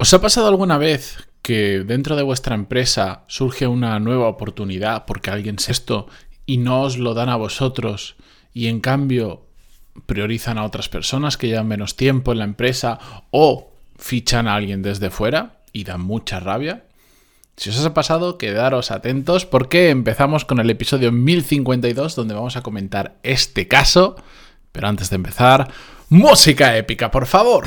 ¿Os ha pasado alguna vez que dentro de vuestra empresa surge una nueva oportunidad porque alguien se esto y no os lo dan a vosotros y en cambio priorizan a otras personas que llevan menos tiempo en la empresa o fichan a alguien desde fuera y dan mucha rabia? Si os ha pasado, quedaros atentos porque empezamos con el episodio 1052 donde vamos a comentar este caso. Pero antes de empezar, música épica, por favor.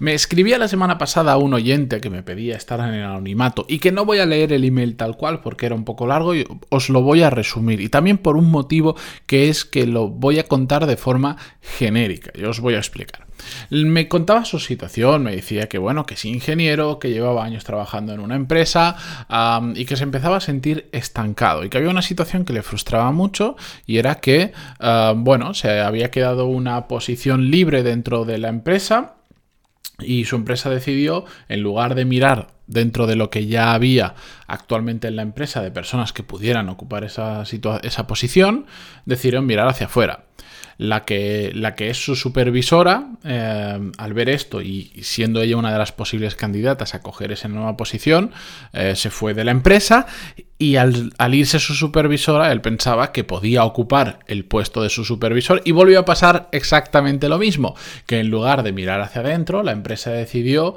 Me escribía la semana pasada un oyente que me pedía estar en el anonimato y que no voy a leer el email tal cual porque era un poco largo y os lo voy a resumir. Y también por un motivo que es que lo voy a contar de forma genérica y os voy a explicar. Me contaba su situación, me decía que bueno, que es ingeniero, que llevaba años trabajando en una empresa y que se empezaba a sentir estancado y que había una situación que le frustraba mucho y era que, bueno, se había quedado una posición libre dentro de la empresa y su empresa decidió, en lugar de mirar dentro de lo que ya había actualmente en la empresa de personas que pudieran ocupar esa, esa posición, decidieron mirar hacia afuera. La que, la que es su supervisora, eh, al ver esto y siendo ella una de las posibles candidatas a coger esa nueva posición, eh, se fue de la empresa y al, al, irse su supervisora, él pensaba que podía ocupar el puesto de su supervisor y volvió a pasar exactamente lo mismo, que en lugar de mirar hacia adentro, la empresa decidió...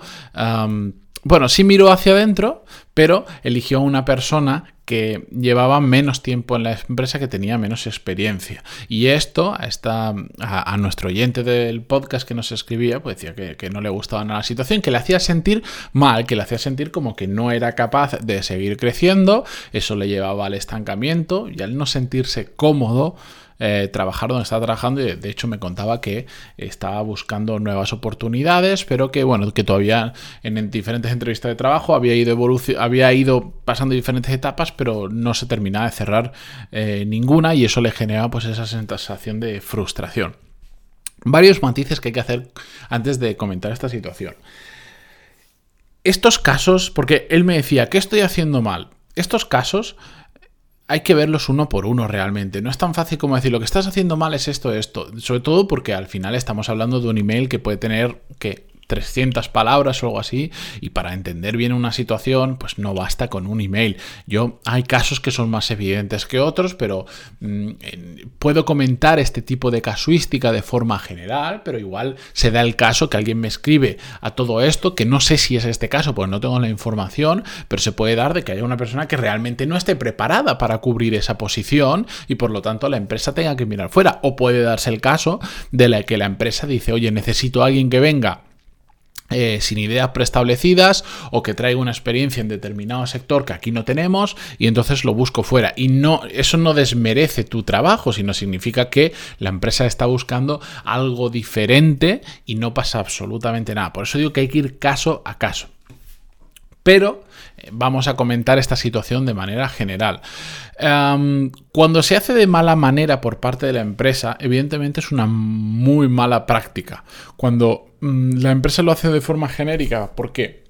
bueno, sí miró hacia adentro, pero eligió a una persona que llevaba menos tiempo en la empresa, que tenía menos experiencia. Y esto a, a, nuestro oyente del podcast que nos escribía, pues decía que, que, no le gustaba nada la situación, que le hacía sentir mal, que le hacía sentir como que no era capaz de seguir creciendo, eso le llevaba al estancamiento y al no sentirse cómodo eh, trabajar donde estaba trabajando y de hecho me contaba que estaba buscando nuevas oportunidades, pero que bueno, que todavía en, diferentes entrevistas de trabajo había ido había ido pasando diferentes etapas, pero no se terminaba de cerrar eh, ninguna y eso le generaba pues esa sensación de frustración. Varios matices que hay que hacer antes de comentar esta situación. Estos casos, porque él me decía, ¿qué estoy haciendo mal? Estos casos hay que verlos uno por uno realmente. No es tan fácil como decir lo que estás haciendo mal es esto, esto. Sobre todo porque al final estamos hablando de un email que puede tener que 300 palabras o algo así, y para entender bien una situación, pues no basta con un email. Yo hay casos que son más evidentes que otros, pero mm, puedo comentar este tipo de casuística de forma general, pero igual se da el caso que alguien me escribe a todo esto, que no sé si es este caso, pues no tengo la información, pero se puede dar de que haya una persona que realmente no esté preparada para cubrir esa posición y por lo tanto la empresa tenga que mirar fuera. O puede darse el caso de la que la empresa dice, oye, necesito a alguien que venga eh, sin ideas preestablecidas o que traiga una experiencia en determinado sector que aquí no tenemos y entonces lo busco fuera. Y no, eso no desmerece tu trabajo, sino significa que la empresa está buscando algo diferente y no pasa absolutamente nada. Por eso digo que hay que ir caso a caso. Pero eh, vamos a comentar esta situación de manera general. cuando se hace de mala manera por parte de la empresa, evidentemente es una muy mala práctica. Cuando la empresa lo hace de forma genérica porque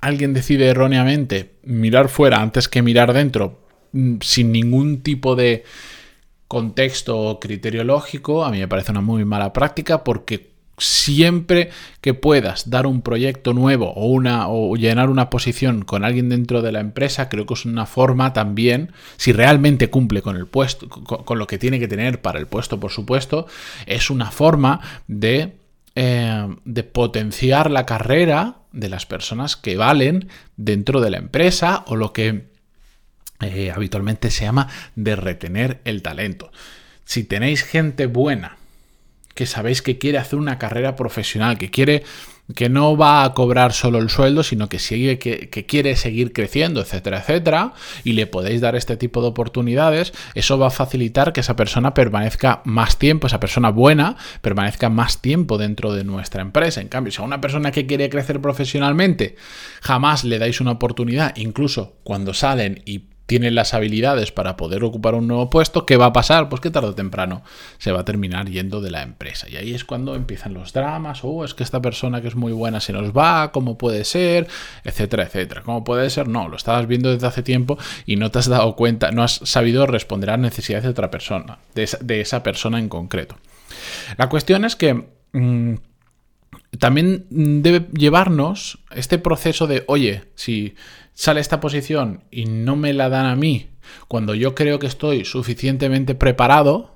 alguien decide erróneamente mirar fuera antes que mirar dentro mm, sin ningún tipo de contexto o criterio lógico, a mí me parece una muy mala práctica porque siempre que puedas dar un proyecto nuevo o, una, o llenar una posición con alguien dentro de la empresa, creo que es una forma también, si realmente cumple con el puesto, con, lo que tiene que tener para el puesto, por supuesto, es una forma de, eh, de potenciar la carrera de las personas que valen dentro de la empresa o lo que eh, habitualmente se llama de retener el talento. Si tenéis gente buena, que sabéis que quiere hacer una carrera profesional, que quiere que no va a cobrar solo el sueldo, sino que, sigue, que, quiere seguir creciendo, etcétera, etcétera, y le podéis dar este tipo de oportunidades, eso va a facilitar que esa persona permanezca más tiempo, esa persona buena, permanezca más tiempo dentro de nuestra empresa. En cambio, si a una persona que quiere crecer profesionalmente jamás le dais una oportunidad, incluso cuando salen y tiene las habilidades para poder ocupar un nuevo puesto, ¿qué va a pasar? Pues que tarde o temprano se va a terminar yendo de la empresa. Y ahí es cuando empiezan los dramas, oh, es que esta persona que es muy buena se nos va, ¿cómo puede ser? Etcétera, etcétera. ¿Cómo puede ser? No, lo estabas viendo desde hace tiempo y no te has dado cuenta, no has sabido responder a las necesidades de otra persona, de esa, persona en concreto. La cuestión es que... Mm, también debe llevarnos este proceso de, oye, si sale esta posición y no me la dan a mí cuando yo creo que estoy suficientemente preparado,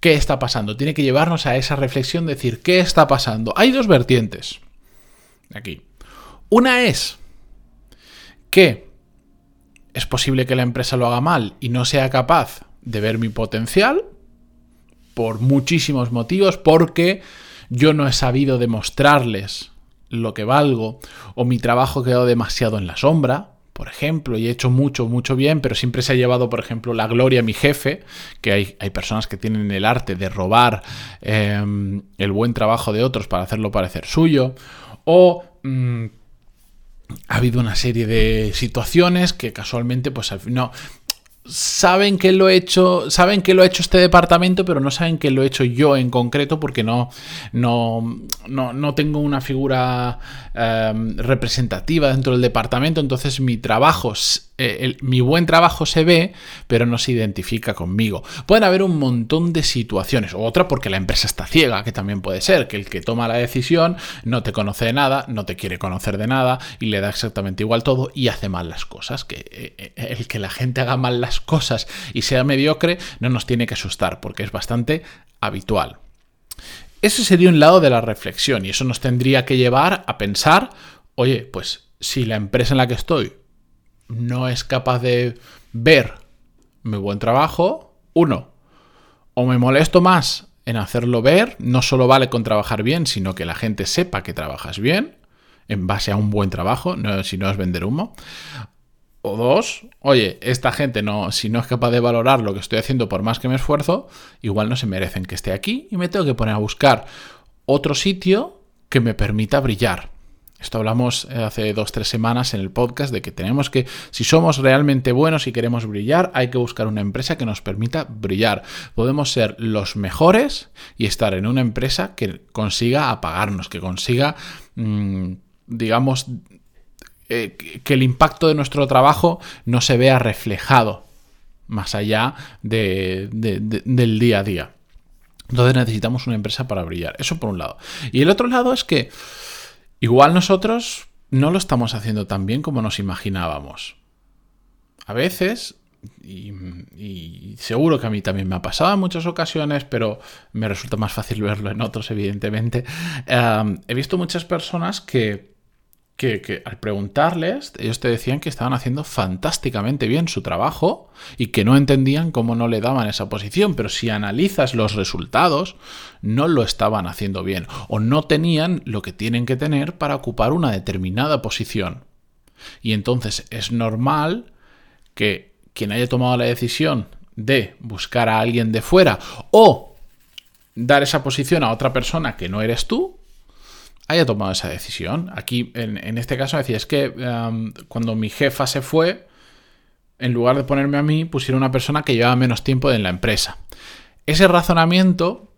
¿qué está pasando? Tiene que llevarnos a esa reflexión, de decir, ¿qué está pasando? Hay dos vertientes aquí. Una es que es posible que la empresa lo haga mal y no sea capaz de ver mi potencial por muchísimos motivos, porque yo no he sabido demostrarles lo que valgo o mi trabajo quedado demasiado en la sombra, por ejemplo, y he hecho mucho, mucho bien, pero siempre se ha llevado, por ejemplo, la gloria a mi jefe, que hay, hay personas que tienen el arte de robar em, el buen trabajo de otros para hacerlo parecer suyo, o... Mm, ha habido una serie de situaciones que casualmente, pues no, saben que lo he hecho, saben que lo ha hecho este departamento, pero no saben que lo he hecho yo en concreto porque no, no, no, tengo una figura em, representativa dentro del departamento, entonces mi trabajo eh, mi buen trabajo se ve, pero no se identifica conmigo. Pueden haber un montón de situaciones, otra porque la empresa está ciega, que también puede ser, que el que toma la decisión no te conoce de nada, no te quiere conocer de nada y le da exactamente igual todo y hace mal las cosas. Que eh, eh, el que la gente haga mal las cosas y sea mediocre no nos tiene que asustar, porque es bastante habitual. Ese sería un lado de la reflexión y eso nos tendría que llevar a pensar, oye, pues si la empresa en la que estoy no es capaz de ver mi buen trabajo, uno, o me molesto más en hacerlo ver, no solo vale con trabajar bien, sino que la gente sepa que trabajas bien, en base a un buen trabajo, si no es vender humo. O dos, oye, esta gente no, si no es capaz de valorar lo que estoy haciendo por más que me esfuerzo, igual no se merecen que esté aquí y me tengo que poner a buscar otro sitio que me permita brillar. Esto hablamos eh, hace dos, tres semanas en el podcast de que tenemos que, si somos realmente buenos y queremos brillar, hay que buscar una empresa que nos permita brillar. Podemos ser los mejores y estar en una empresa que consiga apagarnos, que consiga, mm, digamos, eh, que el impacto de nuestro trabajo no se vea reflejado más allá del día a día. Entonces necesitamos una empresa para brillar. Eso por un lado. Y el otro lado es que Igual nosotros no lo estamos haciendo tan bien como nos imaginábamos. A veces, y, seguro que a mí también me ha pasado en muchas ocasiones, pero me resulta más fácil verlo en otros, evidentemente, he visto muchas personas que que, al preguntarles, ellos te decían que estaban haciendo fantásticamente bien su trabajo y que no entendían cómo no le daban esa posición, pero si analizas los resultados, no lo estaban haciendo bien o no tenían lo que tienen que tener para ocupar una determinada posición. Y entonces es normal que quien haya tomado la decisión de buscar a alguien de fuera o dar esa posición a otra persona que no eres tú, haya tomado esa decisión. Aquí, en, este caso, decía, es que cuando mi jefa se fue, en lugar de ponerme a mí, pusieron una persona que llevaba menos tiempo en la empresa. Ese razonamiento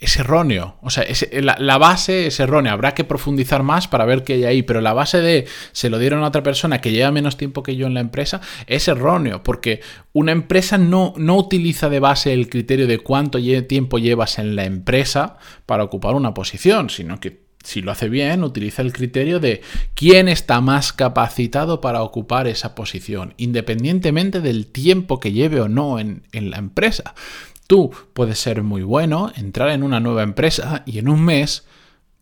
es erróneo. O sea, la, base es errónea. Habrá que profundizar más para ver qué hay ahí. Pero la base de se lo dieron a otra persona que lleva menos tiempo que yo en la empresa es erróneo. Porque una empresa no, no utiliza de base el criterio de cuánto tiempo llevas en la empresa para ocupar una posición, sino que si lo hace bien, utiliza el criterio de quién está más capacitado para ocupar esa posición, independientemente del tiempo que lleve o no en, en la empresa. Tú puedes ser muy bueno, entrar en una nueva empresa y en un mes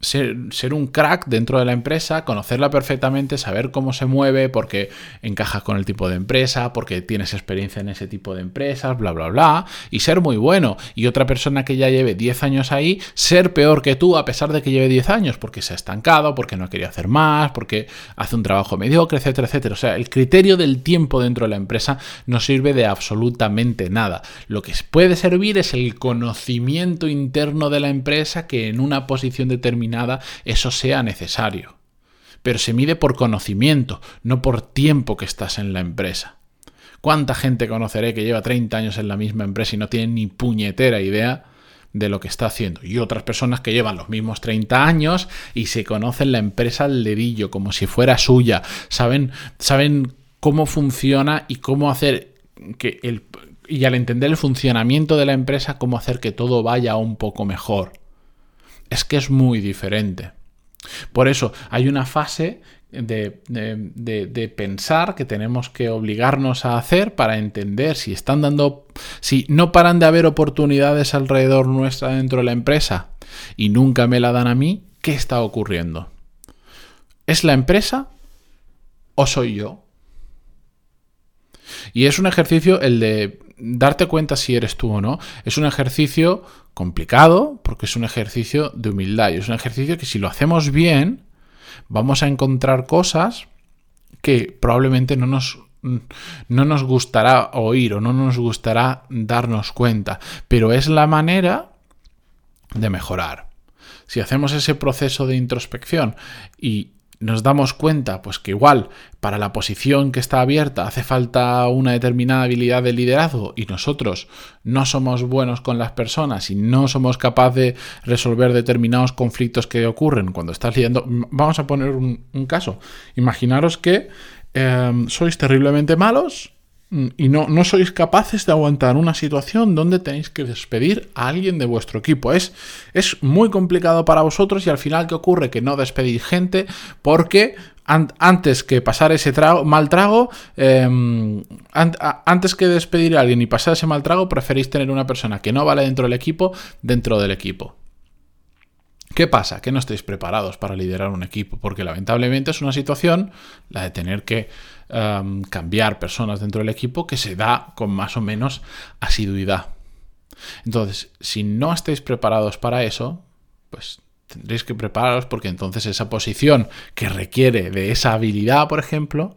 ser, un crack dentro de la empresa, conocerla perfectamente, saber cómo se mueve, porque encajas con el tipo de empresa, porque tienes experiencia en ese tipo de empresas, bla, bla, bla, y ser muy bueno. Y otra persona que ya lleve 10 años ahí, ser peor que tú a pesar de que lleve 10 años, porque se ha estancado, porque no quería hacer más, porque hace un trabajo mediocre, etcétera, etcétera. O sea, el criterio del tiempo dentro de la empresa no sirve de absolutamente nada. Lo que puede servir es el conocimiento interno de la empresa que en una posición determinada eso sea necesario. pero se mide por conocimiento, no por tiempo que estás en la empresa. ¿Cuánta gente conoceré que lleva 30 años en la misma empresa y no tiene ni puñetera idea de lo que está haciendo? Y otras personas que llevan los mismos 30 años y se conocen la empresa al dedillo, como si fuera suya, saben, saben cómo funciona y cómo hacer que el... Y al entender el funcionamiento de la empresa, cómo hacer que todo vaya un poco mejor. Es que es muy diferente. Por eso hay una fase de, pensar que tenemos que obligarnos a hacer para entender si están dando, si no paran de haber oportunidades alrededor nuestra dentro de la empresa y nunca me la dan a mí, ¿qué está ocurriendo? ¿Es la empresa o soy yo? Y es un ejercicio el de darte cuenta si eres tú o no. Es un ejercicio complicado porque es un ejercicio de humildad y es un ejercicio que si lo hacemos bien, vamos a encontrar cosas que probablemente no nos, no nos gustará oír o no nos gustará darnos cuenta, pero es la manera de mejorar. Si hacemos ese proceso de introspección y nos damos cuenta, pues que igual para la posición que está abierta hace falta una determinada habilidad de liderazgo y nosotros no somos buenos con las personas y no somos capaces de resolver determinados conflictos que ocurren cuando estás lidiando. Vamos a poner un, caso. Imaginaros que eh, sois terriblemente malos y no, no sois capaces de aguantar una situación donde tenéis que despedir a alguien de vuestro equipo. Es, es muy complicado para vosotros y al final, ¿qué ocurre? Que no despedís gente porque antes que pasar ese mal trago, em, antes que despedir a alguien y pasar ese mal trago, preferís tener una persona que no vale dentro del equipo dentro del equipo. ¿Qué pasa? Que no estáis preparados para liderar un equipo, porque lamentablemente es una situación, la de tener que em, cambiar personas dentro del equipo, que se da con más o menos asiduidad. Entonces, si no estáis preparados para eso, pues tendréis que prepararos porque entonces esa posición que requiere de esa habilidad, por ejemplo,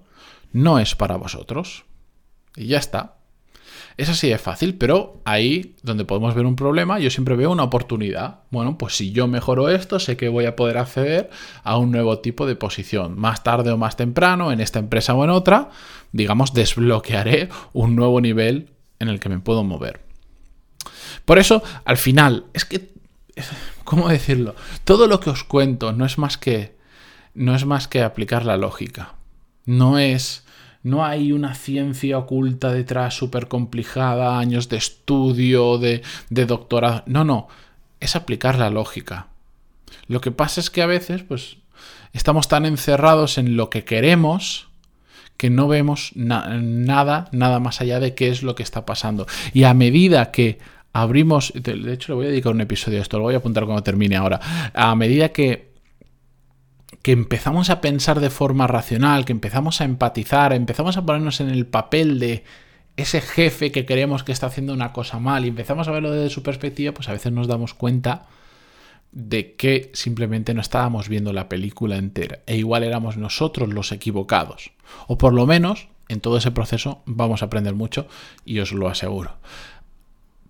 no es para vosotros. Y ya está. Es así de fácil, pero ahí donde podemos ver un problema, yo siempre veo una oportunidad. Bueno, pues si yo mejoro esto, sé que voy a poder acceder a un nuevo tipo de posición. Más tarde o más temprano, en esta empresa o en otra, digamos, desbloquearé un nuevo nivel en el que me puedo mover. Por eso, al final, es que, ¿cómo decirlo? Todo lo que os cuento no es más que, no es más que aplicar la lógica. No es no hay una ciencia oculta detrás súper complicada, años de estudio, de, doctorado. No, no, es aplicar la lógica. Lo que pasa es que a veces, pues, estamos tan encerrados en lo que queremos que no vemos nada, nada más allá de qué es lo que está pasando. Y a medida que abrimos, de hecho le voy a dedicar un episodio a esto, lo voy a apuntar cuando termine ahora, a medida que que empezamos a pensar de forma racional, que empezamos a empatizar, empezamos a ponernos en el papel de ese jefe que creemos que está haciendo una cosa mal y empezamos a verlo desde su perspectiva, pues a veces nos damos cuenta de que simplemente no estábamos viendo la película entera e igual éramos nosotros los equivocados. O por lo menos en todo ese proceso vamos a aprender mucho y os lo aseguro.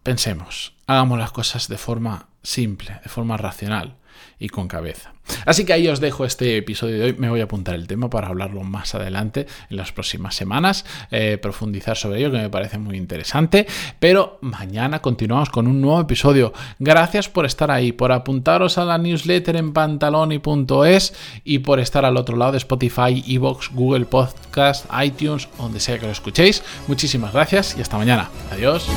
Pensemos, hagamos las cosas de forma simple, de forma racional y con cabeza. Así que ahí os dejo este episodio de hoy. Me voy a apuntar el tema para hablarlo más adelante en las próximas semanas, eh, profundizar sobre ello que me parece muy interesante. Pero mañana continuamos con un nuevo episodio. Gracias por estar ahí, por apuntaros a la newsletter en pantaloni.es y por estar al otro lado de Spotify, Evox, Google Podcast, iTunes, donde sea que lo escuchéis. Muchísimas gracias y hasta mañana. Adiós.